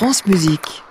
France Musique.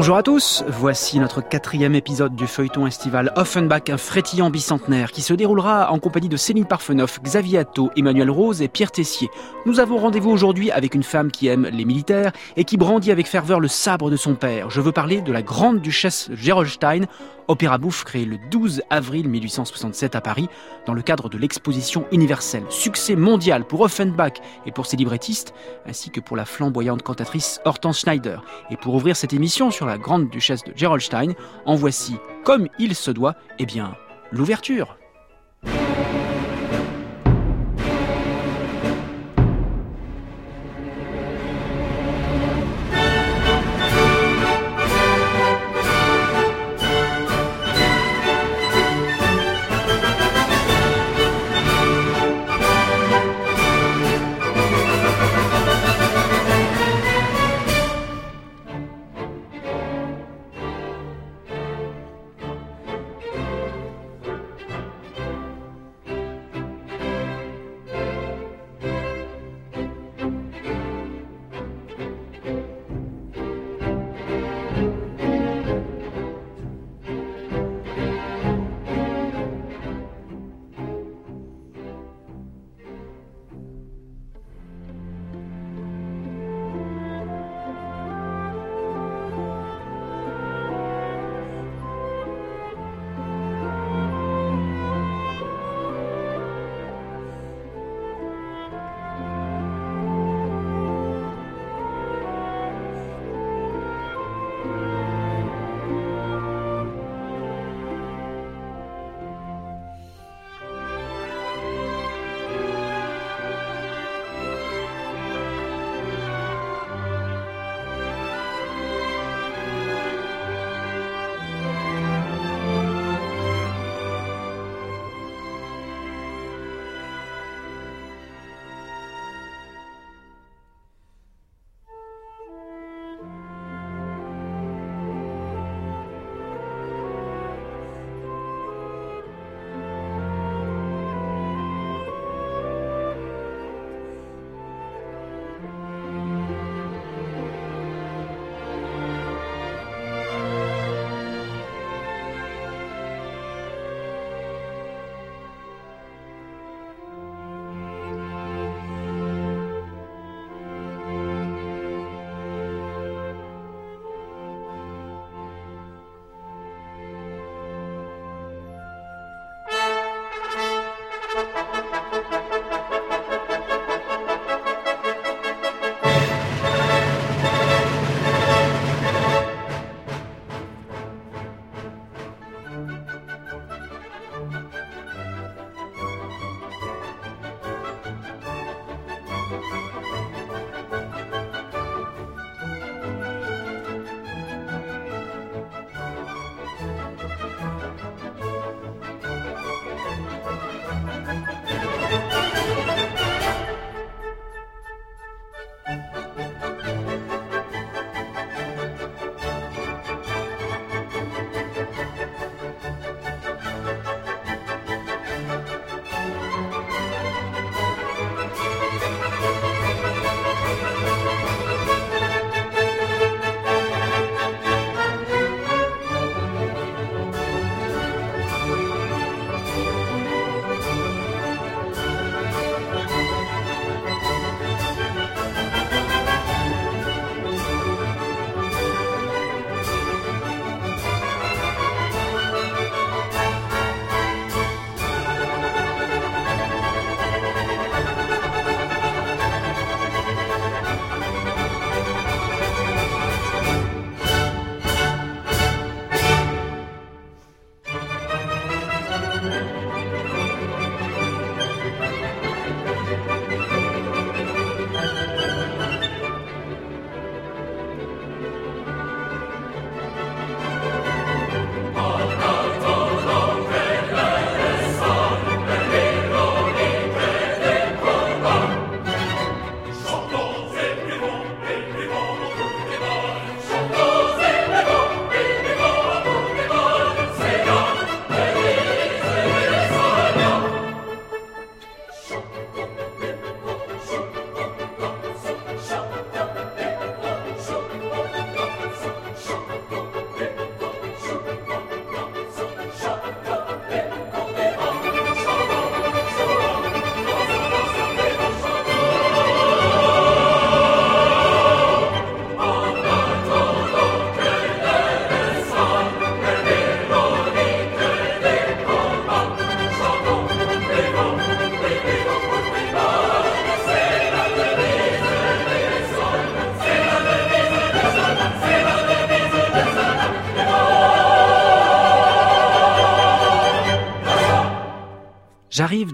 Bonjour à tous, voici notre quatrième épisode du feuilleton estival Offenbach, un frétillant bicentenaire qui se déroulera en compagnie de Céline Parfenoff, Xavier Atto, Emmanuel Rose et Pierre Tessier. Nous avons rendez-vous aujourd'hui avec une femme qui aime les militaires et qui brandit avec ferveur le sabre de son père. Je veux parler de la grande duchesse Gerolstein, opéra bouffe créé le 12 avril 1867 à Paris dans le cadre de l'exposition universelle. Succès mondial pour Offenbach et pour ses librettistes, ainsi que pour la flamboyante cantatrice Hortense Schneider. Et pour ouvrir cette émission sur la grande duchesse de Gerolstein, en voici, comme il se doit, eh bien, l'ouverture.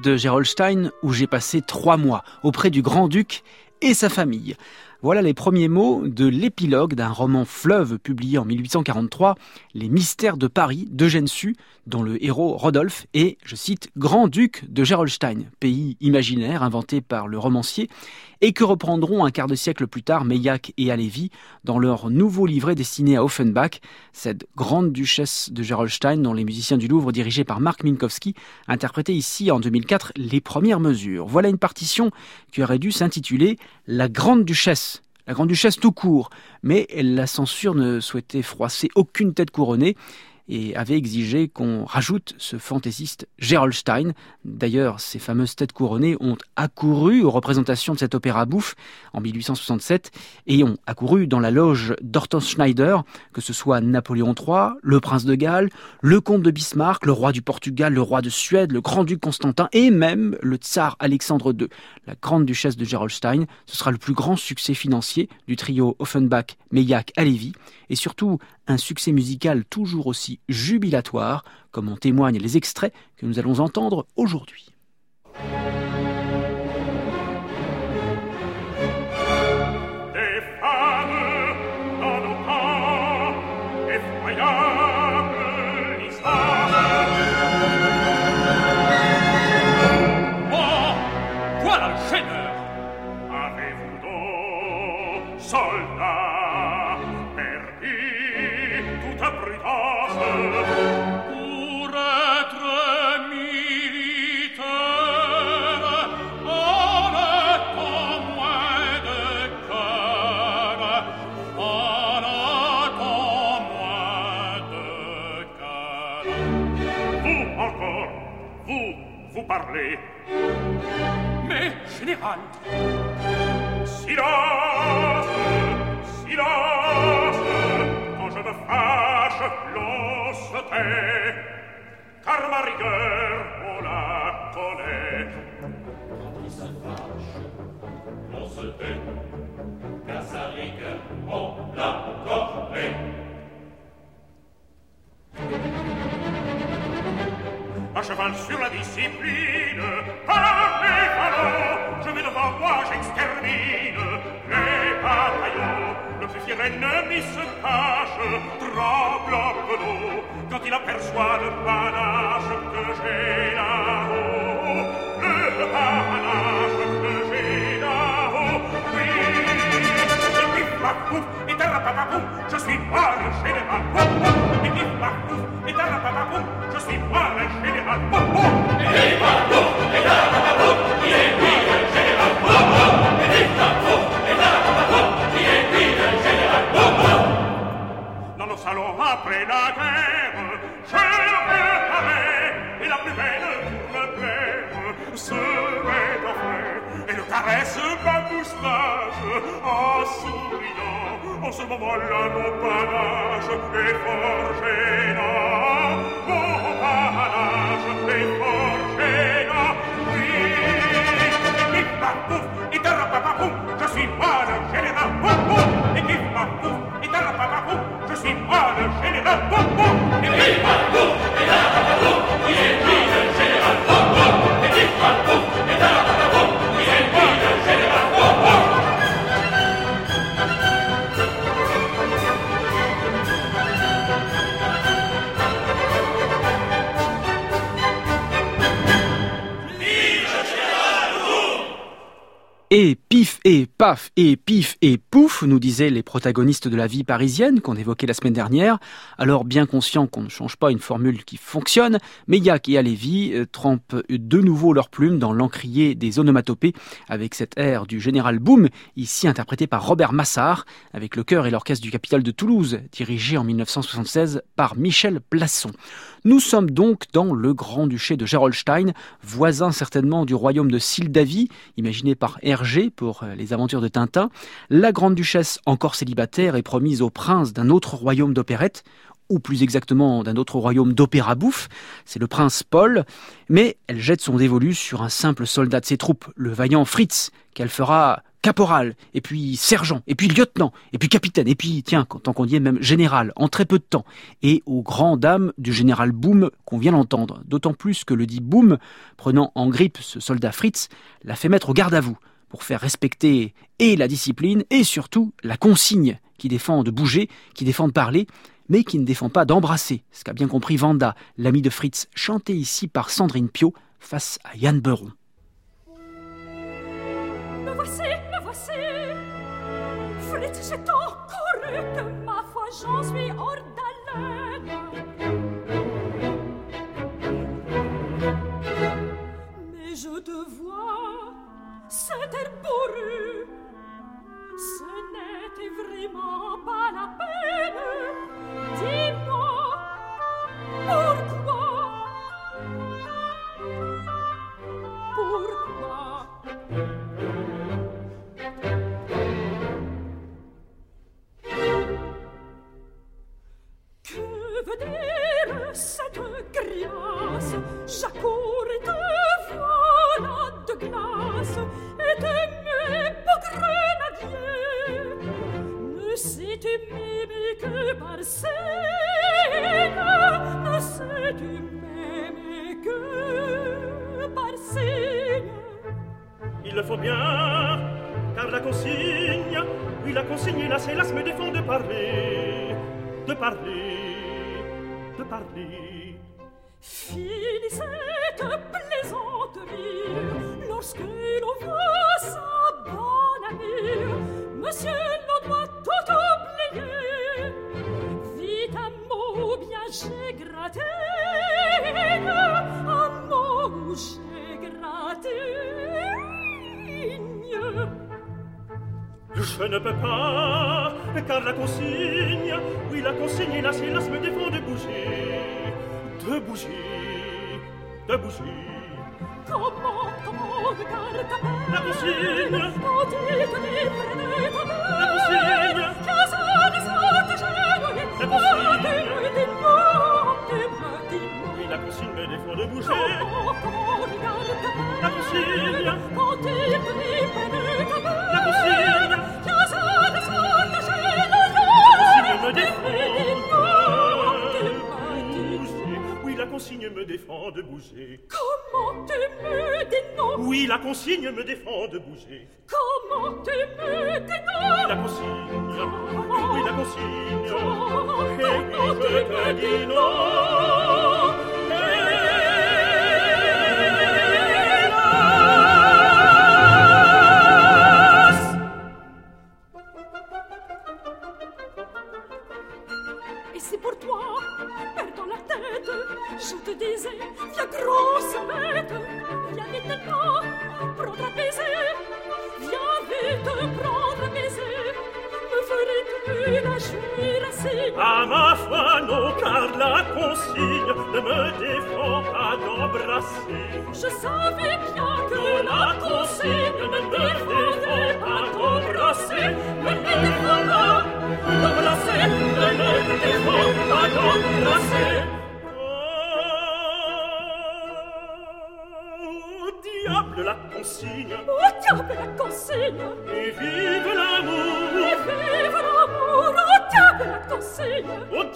De Gerolstein où j'ai passé trois mois auprès du grand-duc et sa famille. Voilà les premiers mots de l'épilogue d'un roman fleuve publié en 1843, Les mystères de Paris d'Eugène Sue, dont le héros Rodolphe est, je cite, grand-duc de Gerolstein, pays imaginaire inventé par le romancier, et que reprendront un quart de siècle plus tard Meillac et Halévy dans leur nouveau livret destiné à Offenbach, cette grande duchesse de Gerolstein dont les musiciens du Louvre dirigés par Marc Minkowski interprétaient ici en 2004 les premières mesures. Voilà une partition qui aurait dû s'intituler La grande duchesse la grande-duchesse tout court, mais la censure ne souhaitait froisser aucune tête couronnée et avait exigé qu'on rajoute ce fantaisiste Gerolstein. D'ailleurs, ces fameuses têtes couronnées ont accouru aux représentations de cet opéra bouffe en 1867 et ont accouru dans la loge d'Hortense Schneider, que ce soit Napoléon III, le prince de Galles, le comte de Bismarck, le roi du Portugal, le roi de Suède, le grand-duc Constantin et même le tsar Alexandre II. La grande duchesse de Gerolstein, ce sera le plus grand succès financier du trio Offenbach, Meillac, Halévy et surtout un succès musical toujours aussi jubilatoire, comme en témoignent les extraits que nous allons entendre aujourd'hui. Salons après la guerre, je reparais, et la plus belle pour me plaire se met en frais, et le caresse ma moustache en souriant. En ce moment-là, mon panache est fort gênant. Mon panache est oui. Et qui m'a pouf, et je suis moi le général. Et qui et tarapapapou, je suis moi le général. Pouf, et m'a pouf, et tarapapapou, il est Et paf et pif et pouf, nous disaient les protagonistes de la vie parisienne qu'on évoquait la semaine dernière. Alors bien conscient qu'on ne change pas une formule qui fonctionne, Meillac et Halévy euh, trempent de nouveau leurs plumes dans l'encrier des onomatopées avec cet air du général Boom, ici interprété par Robert Massard, avec le chœur et l'orchestre du Capitole de Toulouse, dirigé en 1976 par Michel Plasson. Nous sommes donc dans le Grand-Duché de Gerolstein, voisin certainement du royaume de Sildavie, imaginé par Hergé pour euh, les aventures de Tintin. La Grande-Duchesse, encore célibataire, est promise au prince d'un autre royaume d'opérette, ou plus exactement d'un autre royaume d'opéra bouffe, c'est le prince Paul, mais elle jette son dévolu sur un simple soldat de ses troupes, le vaillant Fritz, qu'elle fera caporal, et puis sergent, et puis lieutenant, et puis capitaine, et puis, tiens, tant qu'on y est, même général, en très peu de temps, et aux grandes dames du général Boom qu'on vient d'entendre, d'autant plus que le dit Boom, prenant en grippe ce soldat Fritz, l'a fait mettre au garde à vous, pour faire respecter et la discipline, et surtout la consigne, qui défend de bouger, qui défend de parler, mais qui ne défend pas d'embrasser, ce qu'a bien compris Vanda, l'ami de Fritz, chanté ici par Sandrine Pio, face à Yann Beuron. Me voici, me voici. Fritz, j'ai tant couru ma foi. J'en suis hors S'éter pourru Ce n'était vraiment pas la peine Dis-moi Pourquoi Pourquoi Que veut dire cette J'accours et te voilà de glace Il faut bien, car la consigne, oui la consigne, défend de parler, de parler, de parler. Fini cette plaisanterie Je ne peux pas, car la consigne, oui la consigne, c'est là me défend de bouger, de bouger, de bouger. Comment, me défend de bouger, maintenant Oui, la consigne me défend de bouger. Comment t'es maintenant La consigne, oui, la consigne. Comment eh oui, je te dis non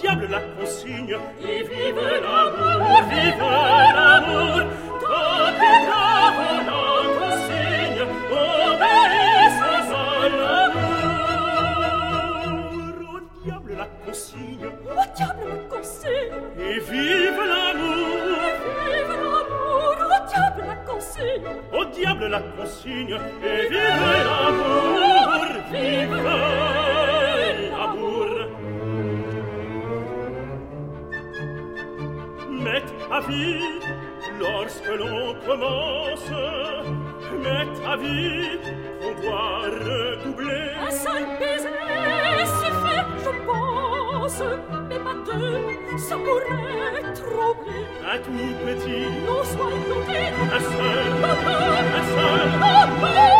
diable la consigne, Et vive l'amour, vive l'amour. Tant que bravo la consigne, obéissez à l'amour. Au diable la consigne, Au diable la consigne et vive l'amour. Vive l'amour, au diable la consigne Au diable la consigne, et vive l'amour. Vie, lorsque l'on commence, mais ta vie, on doit redoubler. Un seul baiser suffit, je pense Mais pas deux, ça pourrait troubler Un tout petit, Non, soyons un seul, non, un seul, non,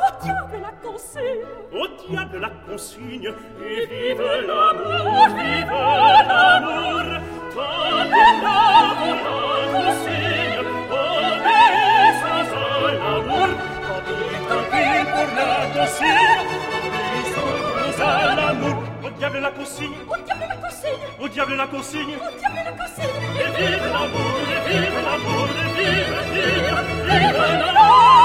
la consigne Au diable la consigne, et vive l'amour, vive l'amour. Que l'amour la consigne, obéissons à l'amour. Tant pis, tant pis pour la consigne, obéissons à l'amour. Au diable la consigne, Oh, diable, la consigne au diable la consigne. Oh, diable, la consigne Et vive l'amour, et vive l'amour, et vive, vive, vive l'amour.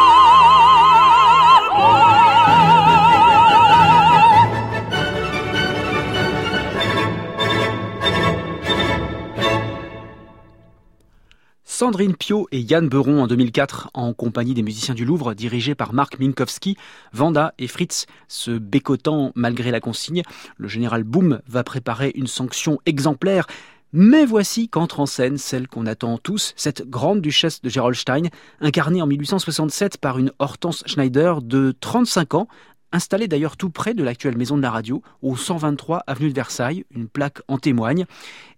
Sandrine Pio et Yann Beuron en 2004 en compagnie des musiciens du Louvre dirigés par Marc Minkowski, Vanda et Fritz se bécotant malgré la consigne. Le général Boom va préparer une sanction exemplaire. Mais voici qu'entre en scène celle qu'on attend tous, cette grande duchesse de Gerolstein, incarnée en 1867 par une Hortense Schneider de 35 ans, installée d'ailleurs tout près de l'actuelle maison de la radio, au 123 avenue de Versailles, une plaque en témoigne.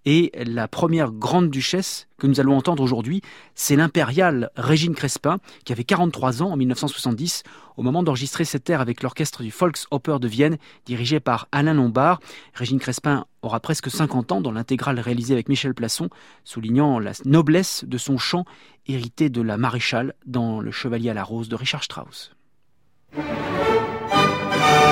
Et la première grande duchesse que nous allons entendre aujourd'hui, c'est l'impériale Régine Crespin, qui avait 43 ans en 1970, au moment d'enregistrer cette air avec l'orchestre du Volksoper de Vienne, dirigé par Alain Lombard. Régine Crespin aura presque 50 ans dans l'intégrale réalisée avec Michel Plasson, soulignant la noblesse de son chant hérité de la maréchale dans Le Chevalier à la Rose de Richard Strauss. Vous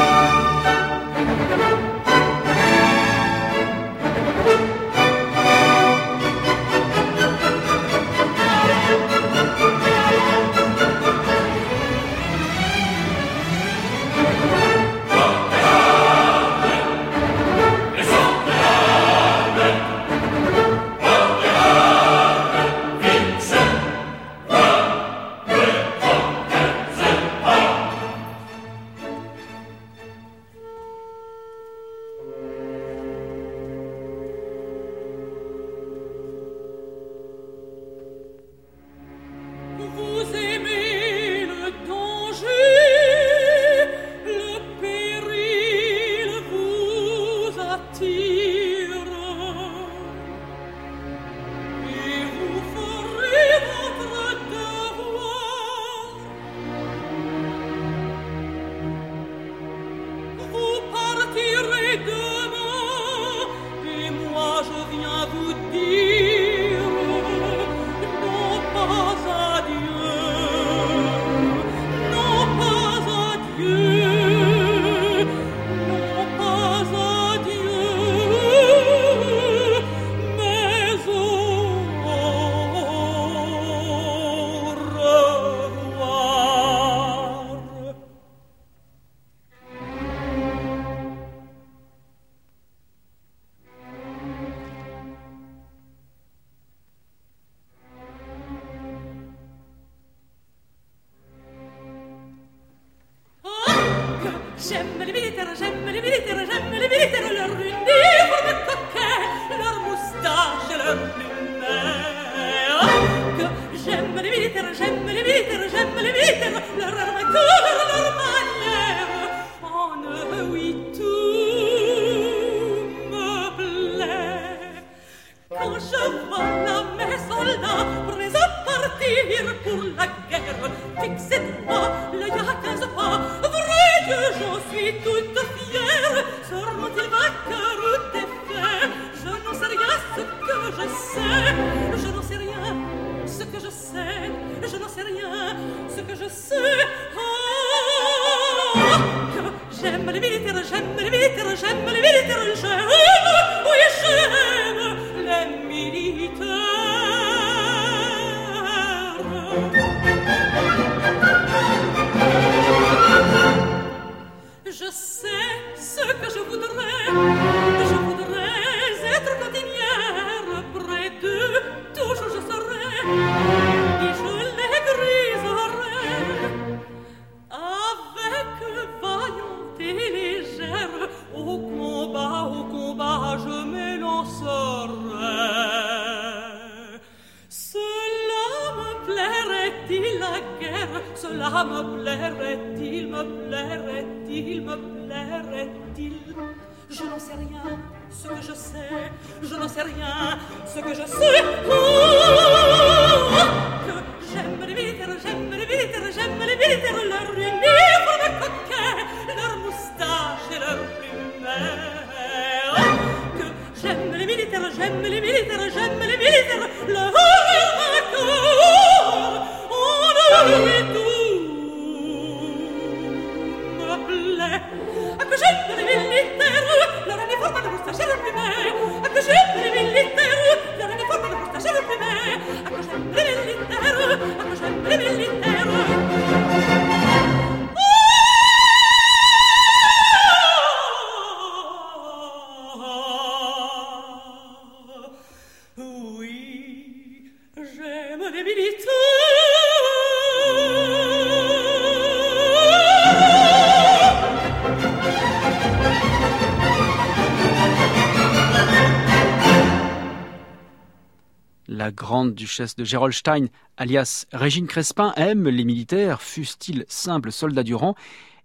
La grande duchesse de Gerolstein, alias Régine Crespin, aime les militaires, fussent-ils simples soldats du rang,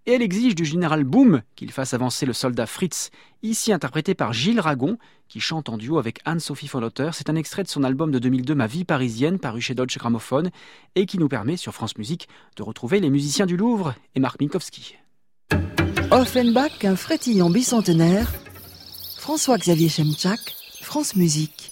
et elle exige du général Boom qu'il fasse avancer le soldat Fritz, ici interprété par Gilles Ragon, qui chante en duo avec Anne-Sophie Follotter. C'est un extrait de son album de 2002 Ma vie parisienne, paru chez Deutsche Grammophone, et qui nous permet sur France Musique de retrouver les musiciens du Louvre et Marc Minkowski. Offenbach, un frétillant bicentenaire. François-Xavier Chemchak, France Musique.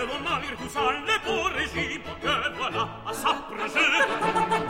De bon mari, tout ça, les bourrégis, que voilà, à s'approcher.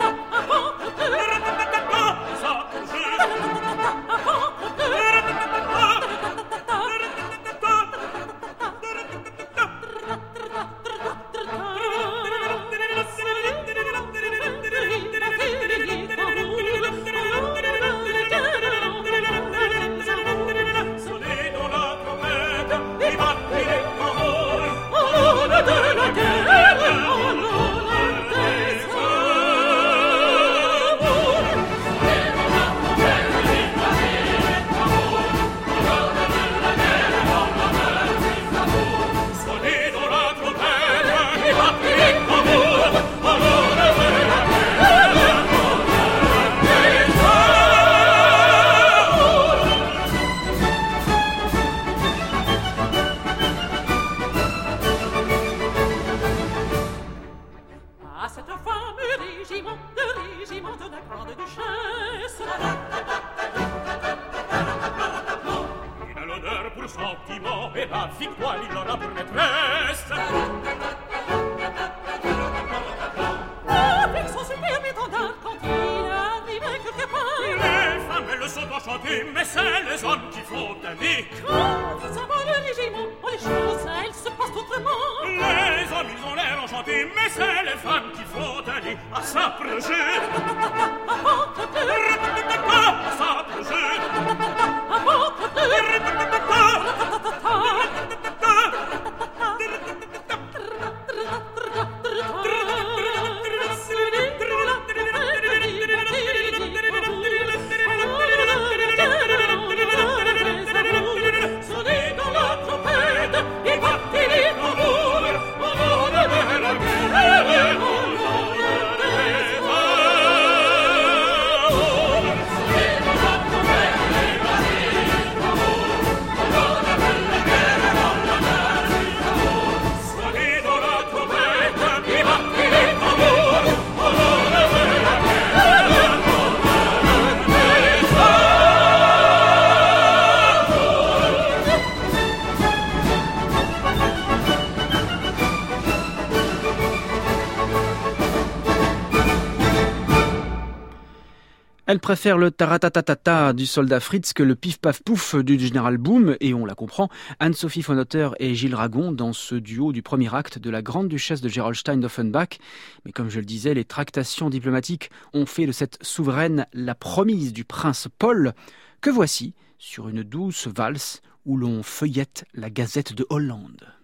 Préfère le taratatata du soldat Fritz que le pif-paf-pouf du général Boom, et on la comprend, Anne-Sophie von Otter et Gilles Ragon dans ce duo du premier acte de la grande duchesse de Gerolstein d'Offenbach. Mais comme je le disais, les tractations diplomatiques ont fait de cette souveraine la promise du prince Paul, que voici sur une douce valse où l'on feuillette la gazette de Hollande.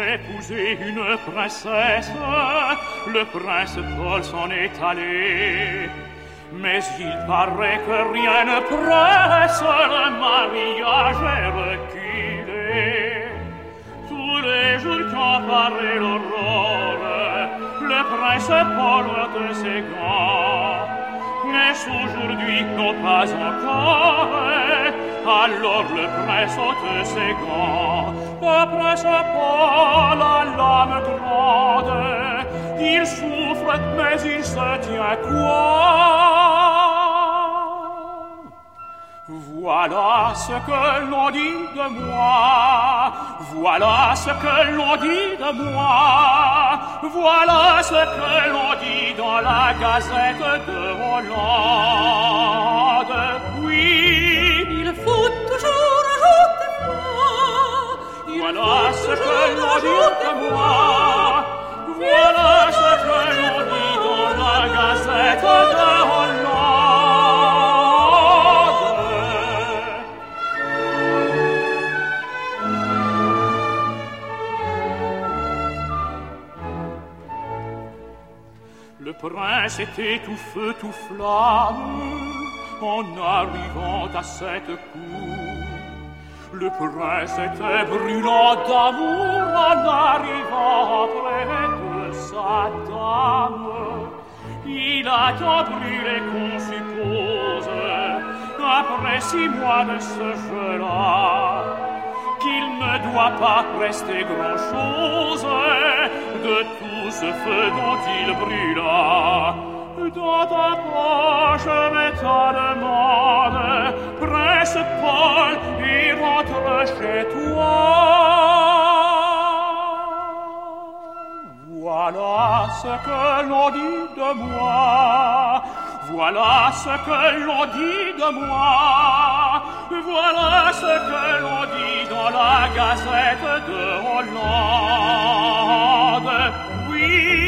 Épouser une princesse, le prince Paul s'en est allé. Mais il paraît que rien ne presse, le mariage est reculé. Tous les jours qu'apparaît l'aurore, le prince Paul de ses gants. Mais aujourd'hui, non pas encore, alors le prince ôte ses gants. Après ce pas, la lame grande, il souffre, mais il se tient quoi? Voilà ce que l'on dit de moi, voilà ce que l'on dit de moi, voilà ce que l'on dit dans la gazette de Hollande. Oui, tout feu, tout flamme en arrivant à cette cour. Le prince était brûlant d'amour en arrivant près de sa dame. Il a tant brûlé qu'on suppose, après six mois de ce jeu-là, qu'il ne doit pas rester grand-chose de tout ce feu dont il brûla. Dota pace metade mane, presse pol i votre chez toi. Voilà ce que l'on dit de moi, voilà ce que l'on dit de moi, voilà ce que l'on dit dans la gazette de Hollande. Oui,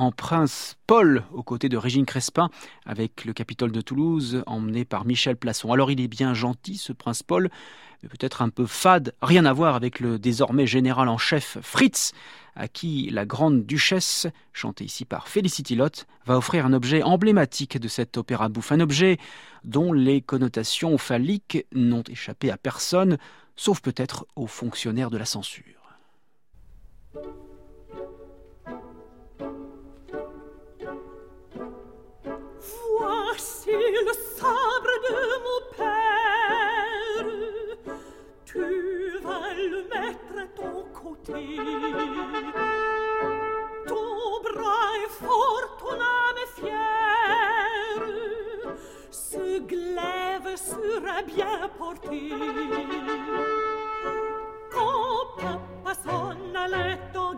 en Prince Paul aux côtés de Régine Crespin avec le Capitole de Toulouse emmené par Michel Plasson. Alors il est bien gentil ce Prince Paul, mais peut-être un peu fade, rien à voir avec le désormais général en chef Fritz à qui la grande duchesse, chantée ici par Felicity Lott, va offrir un objet emblématique de cet opéra bouffe, un objet dont les connotations phalliques n'ont échappé à personne, sauf peut-être aux fonctionnaires de la censure. Sabre de mon père. Tu vas le mettre à ton côté. Ton bras est fort, ton âme est fière. Ce glaive sera bien porté. Quand papa s'en allait en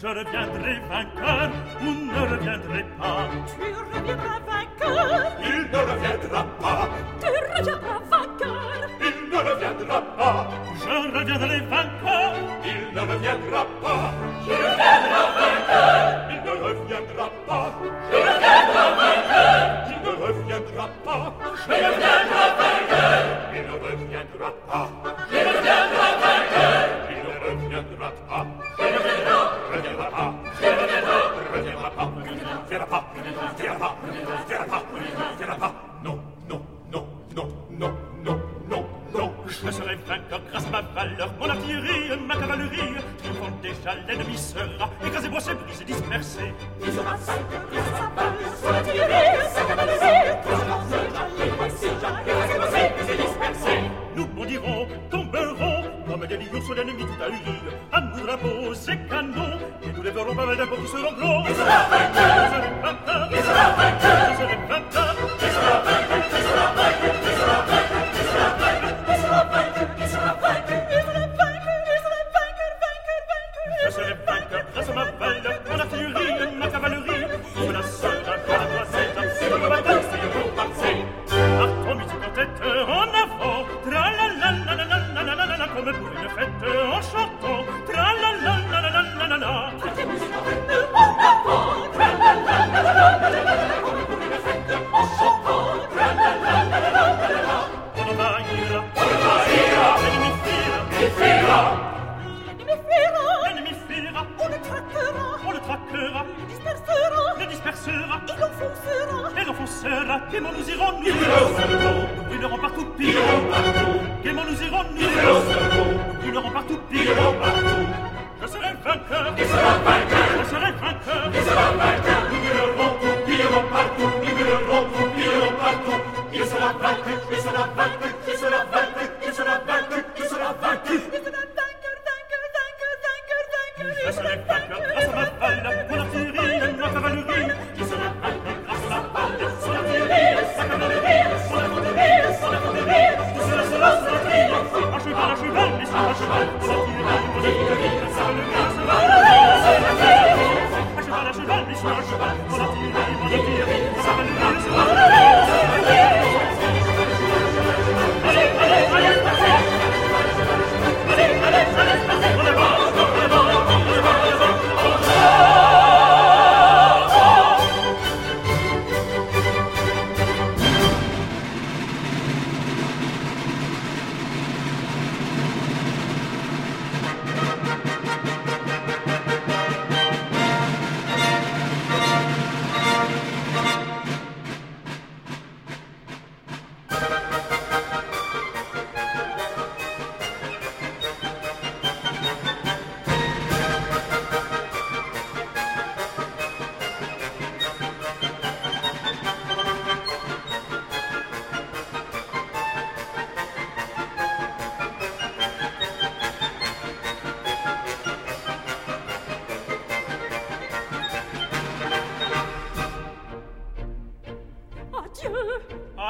je reviendrai vainqueur ou ne reviendrai pas. Tu reviendras vainqueur.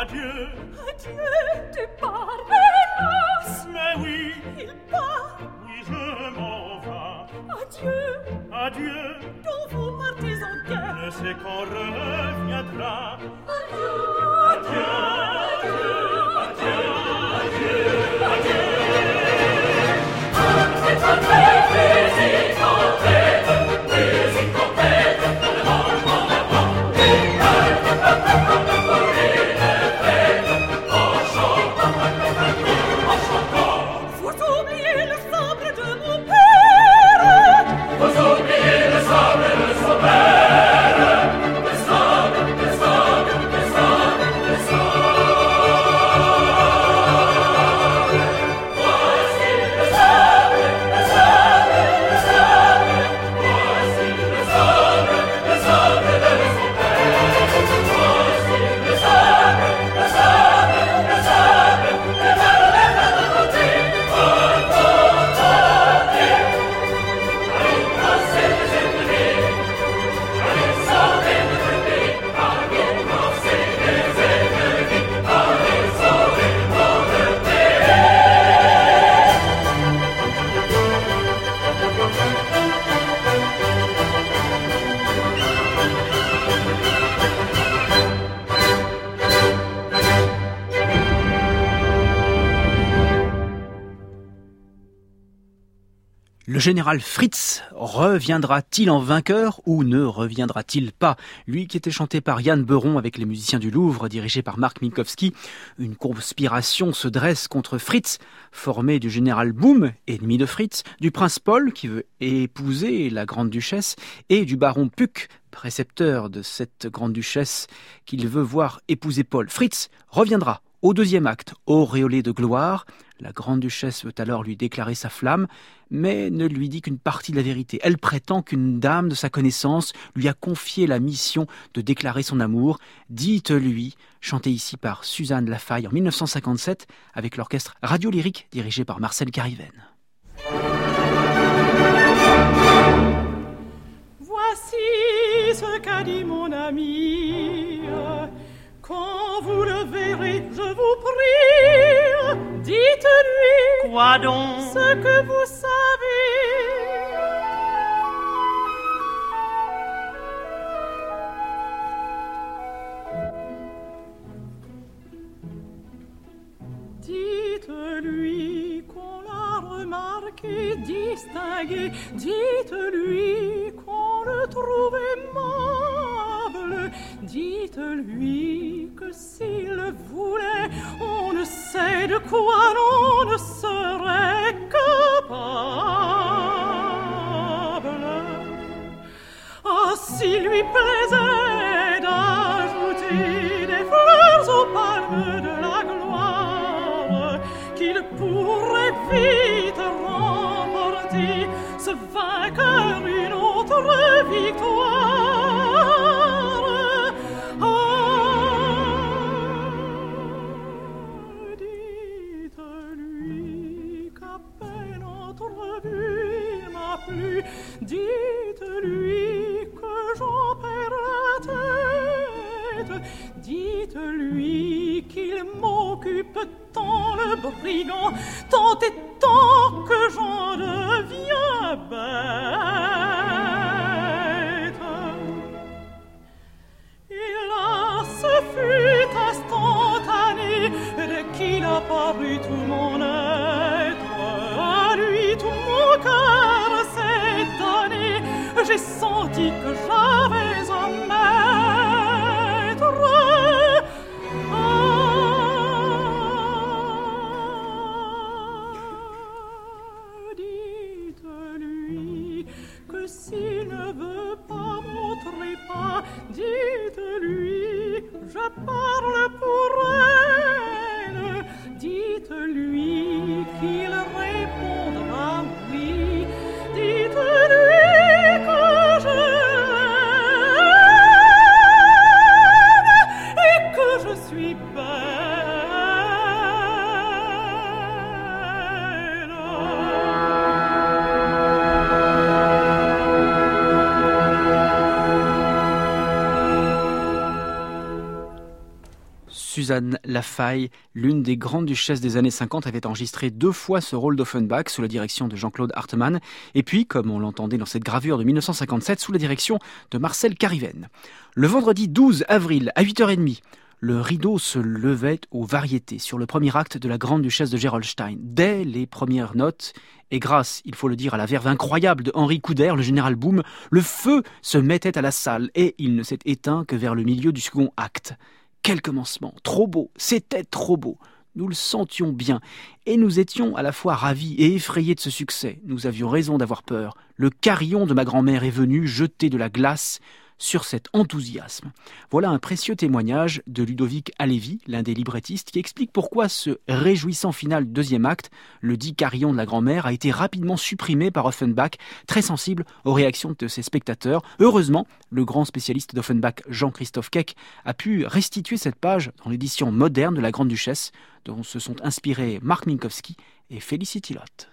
天。Le général Fritz reviendra-t-il en vainqueur ou ne reviendra-t-il pas? Lui qui était chanté par Yann Beuron avec les musiciens du Louvre, dirigé par Marc Minkowski, une conspiration se dresse contre Fritz, formé du général Boom, ennemi de Fritz, du prince Paul qui veut épouser la grande duchesse, et du baron Puck, précepteur de cette grande duchesse qu'il veut voir épouser Paul. Fritz reviendra au deuxième acte, auréolé de gloire. La grande duchesse veut alors lui déclarer sa flamme, mais ne lui dit qu'une partie de la vérité. Elle prétend qu'une dame de sa connaissance lui a confié la mission de déclarer son amour. Dites-lui, chanté ici par Suzanne Lafaille en 1957 avec l'orchestre Radio Lyrique dirigé par Marcel Cariven. Voici ce qu'a dit mon ami. Quand vous le verrez, je vous prie, dites-lui Quoi donc ce que vous savez. Dites-lui l'a remarqué, distingué. Dites-lui qu'on le trouve aimable. Dites-lui que s'il voulait, on ne sait de quoi l'on ne serait capable. Ah, s'il lui plaisait d'ajouter des fleurs aux palmes de la gloire, qu'il pourrait ce vainqueur une autre victoire. Suzanne Lafaille, l'une des grandes duchesses des années 50, avait enregistré deux fois ce rôle d'Offenbach sous la direction de Jean-Claude Hartmann, et puis, comme on l'entendait dans cette gravure de 1957, sous la direction de Marcel Cariven. Le vendredi 12 avril à 8h30, le rideau se levait aux variétés sur le premier acte de la grande duchesse de Gerolstein. Dès les premières notes, et grâce, il faut le dire, à la verve incroyable de Henri Couder, le général Boom, le feu se mettait à la salle et il ne s'est éteint que vers le milieu du second acte. Quel commencement Trop beau C'était trop beau nous le sentions bien, et nous étions à la fois ravis et effrayés de ce succès. Nous avions raison d'avoir peur. Le carillon de ma grand-mère est venu jeter de la glace sur cet enthousiasme. Voilà un précieux témoignage de Ludovic Alévi, l'un des librettistes, qui explique pourquoi ce réjouissant final deuxième acte, le dit carillon de la grand-mère, a été rapidement supprimé par Offenbach, très sensible aux réactions de ses spectateurs. Heureusement, le grand spécialiste d'Offenbach, Jean-Christophe Keck, a pu restituer cette page dans l'édition moderne de La Grande Duchesse, dont se sont inspirés Marc Minkowski et Felicity Lott.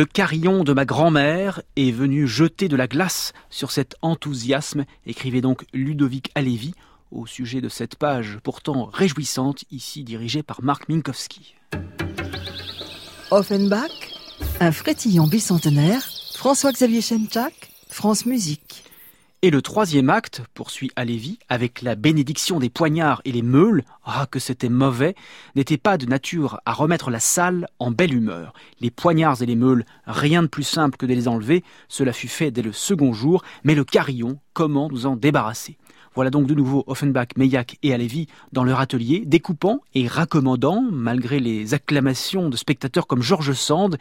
Le carillon de ma grand-mère est venu jeter de la glace sur cet enthousiasme, écrivait donc Ludovic Alevi au sujet de cette page pourtant réjouissante, ici dirigée par Marc Minkowski. Offenbach, un frétillant bicentenaire, François-Xavier Chemchak, France Musique. Et le troisième acte, poursuit Alévi, avec la bénédiction des poignards et les meules, ah que c'était mauvais, n'était pas de nature à remettre la salle en belle humeur. Les poignards et les meules, rien de plus simple que de les enlever, cela fut fait dès le second jour, mais le carillon, comment nous en débarrasser? Voilà donc de nouveau Offenbach, Meillac et Alévi dans leur atelier, découpant et raccommandant, malgré les acclamations de spectateurs comme Georges Sand,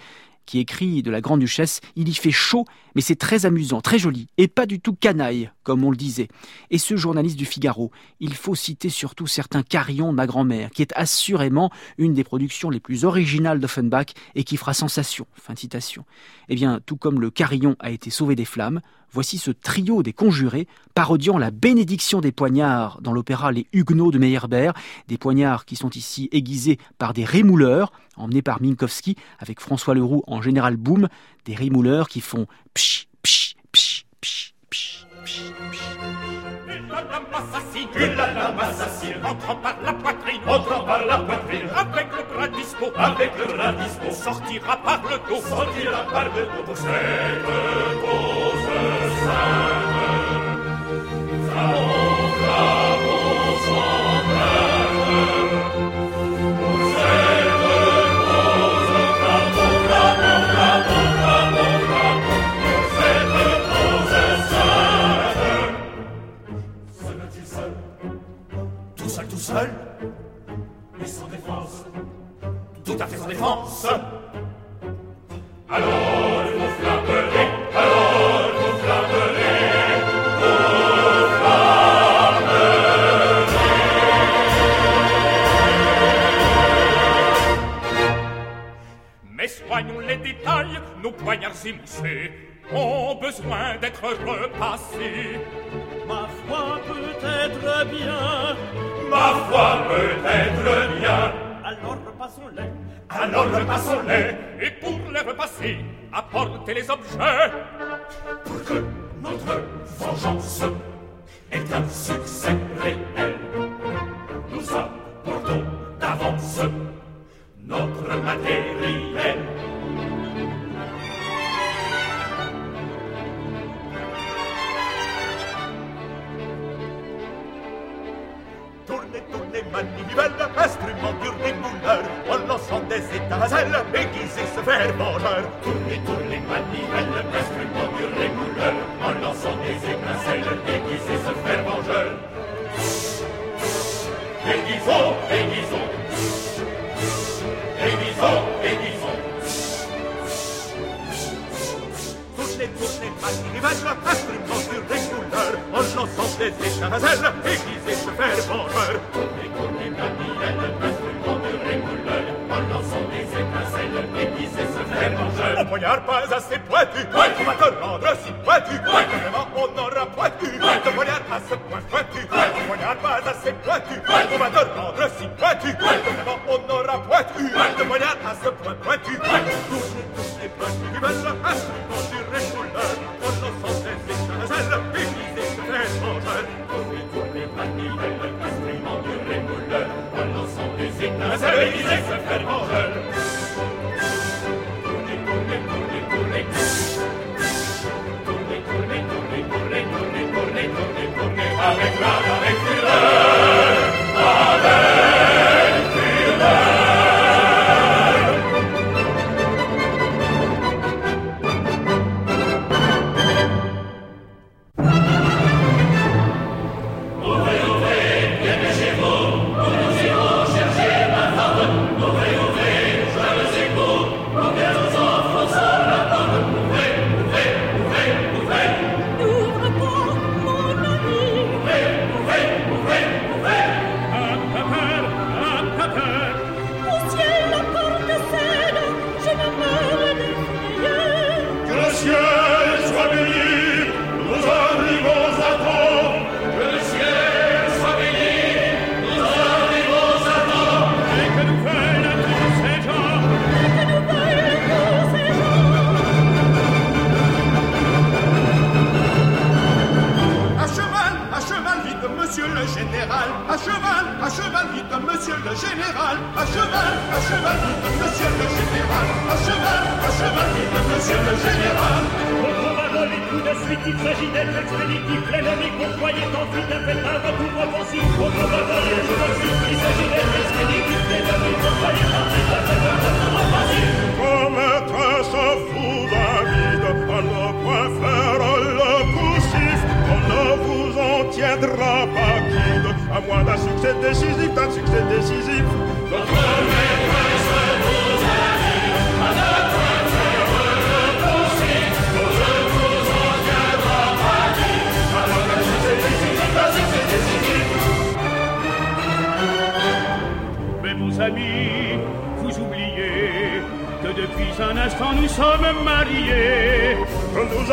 qui écrit de la Grande-Duchesse, il y fait chaud, mais c'est très amusant, très joli, et pas du tout canaille, comme on le disait. Et ce journaliste du Figaro, il faut citer surtout certains carillons de ma grand-mère, qui est assurément une des productions les plus originales d'Offenbach et qui fera sensation. Fin de citation. Eh bien, tout comme le carillon a été sauvé des flammes, voici ce trio des conjurés parodiant la bénédiction des poignards dans l'opéra Les Huguenots de Meyerbeer, des poignards qui sont ici aiguisés par des rémouleurs, emmenés par Minkowski avec François Leroux en général boom, des rémouleurs qui font psh, psh, psh, psh, psh, psh, psh. la lame assassine, entrant par la poitrine, entrant par la poitrine, avec le bras dispo, avec le bras dispo, sortira par le dos, sortira par le dos, pour cette cause sainte. Seul, Et sans défense. Tout à fait sans défense. Alors vous flammez, alors vous flammez, vous Mais soignons les détails, nos poignards émoussés ont besoin d'être repassés. Ma foi peut-être bien, ma foi peut-être bien. Alors repassons-les, Alors repassons-les et pour les repasser, apportez les objets. pour que notre vengeance ait un succès réel. Nous apportons d'avance notre matériel.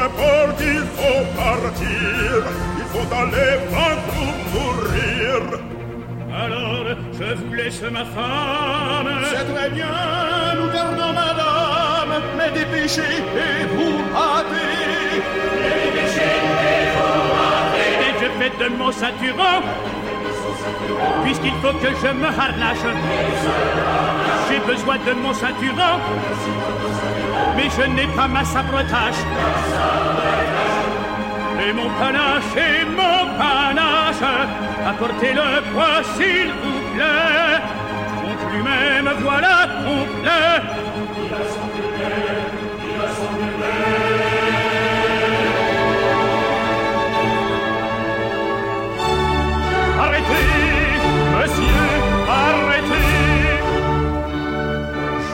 Que nous importe, il faut partir, il faut aller vaincre ou mourir. Alors, je vous laisse ma femme. C'est très bien, nous gardons madame, mais dépêchez et vous hâtez. Et je fais de mon ceinturon, puisqu'il faut que je me harnache. J'ai besoin de mon ceinturon, mais je n'ai pas ma sabre-tâche. Et mon panache, et mon panache, apportez-le moi s'il vous plaît. Mon plumet, me voilà complet.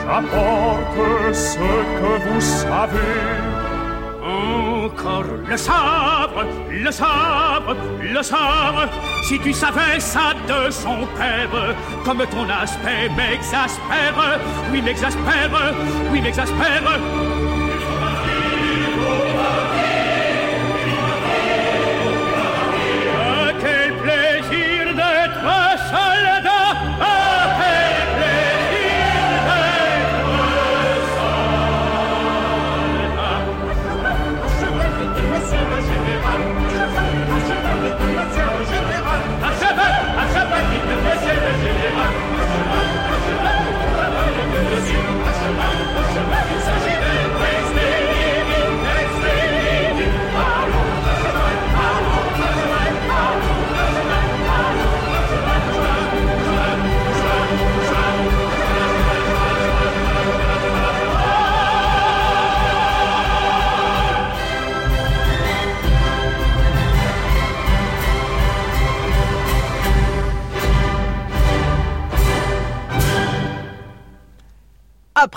J'apporte ce que vous savez. Encore le sabre, le sabre, le sabre. Si tu savais ça de son père, comme ton aspect m'exaspère, oui m'exaspère, oui m'exaspère. Il s'agit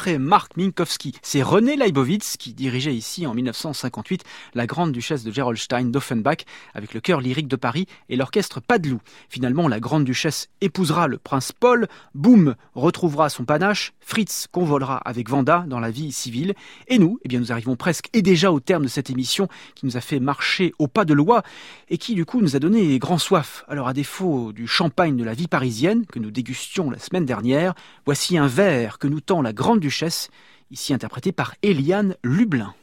Après Mark Minkowski, c'est René Leibovitz qui dirigeait ici en 1958 la grande duchesse de Gerolstein d'Offenbach avec le chœur lyrique de Paris et l'orchestre Padeloup. Finalement, la grande duchesse épousera le prince Paul, Boum retrouvera son panache, Fritz convolera avec Vanda dans la vie civile et nous, eh bien nous arrivons presque et déjà au terme de cette émission qui nous a fait marcher au pas de loi et qui du coup nous a donné grand soif. Alors à défaut du champagne de la vie parisienne que nous dégustions la semaine dernière, voici un verre que nous tend la grande duchesse, ici interprété par Eliane Lublin.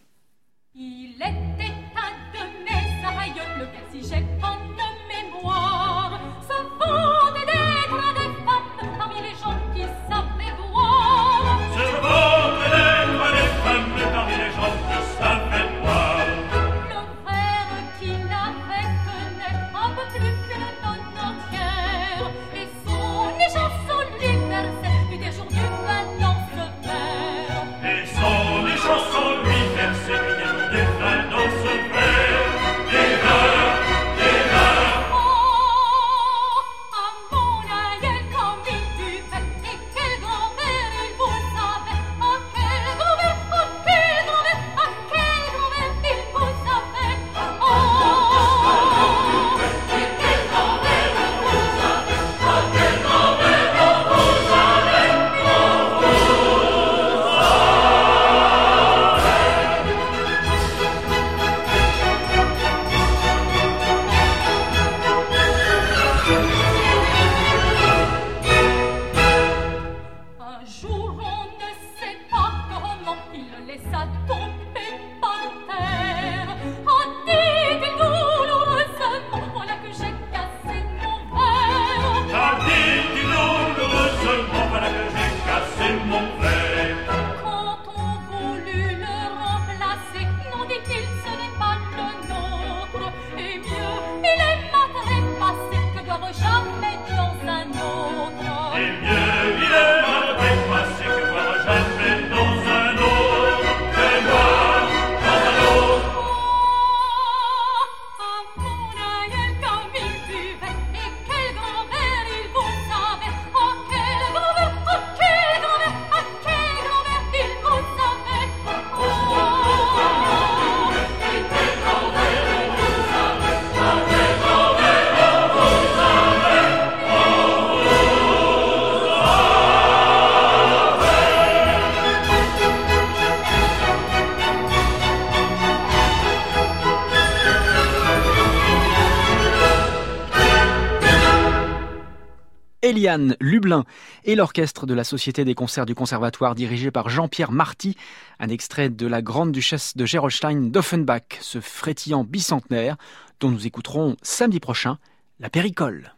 Lublin et l'orchestre de la Société des concerts du Conservatoire dirigé par Jean-Pierre Marty, un extrait de la Grande Duchesse de Gerolstein d'Offenbach, ce frétillant bicentenaire dont nous écouterons samedi prochain la péricole.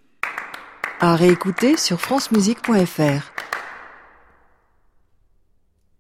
À réécouter sur francemusique.fr.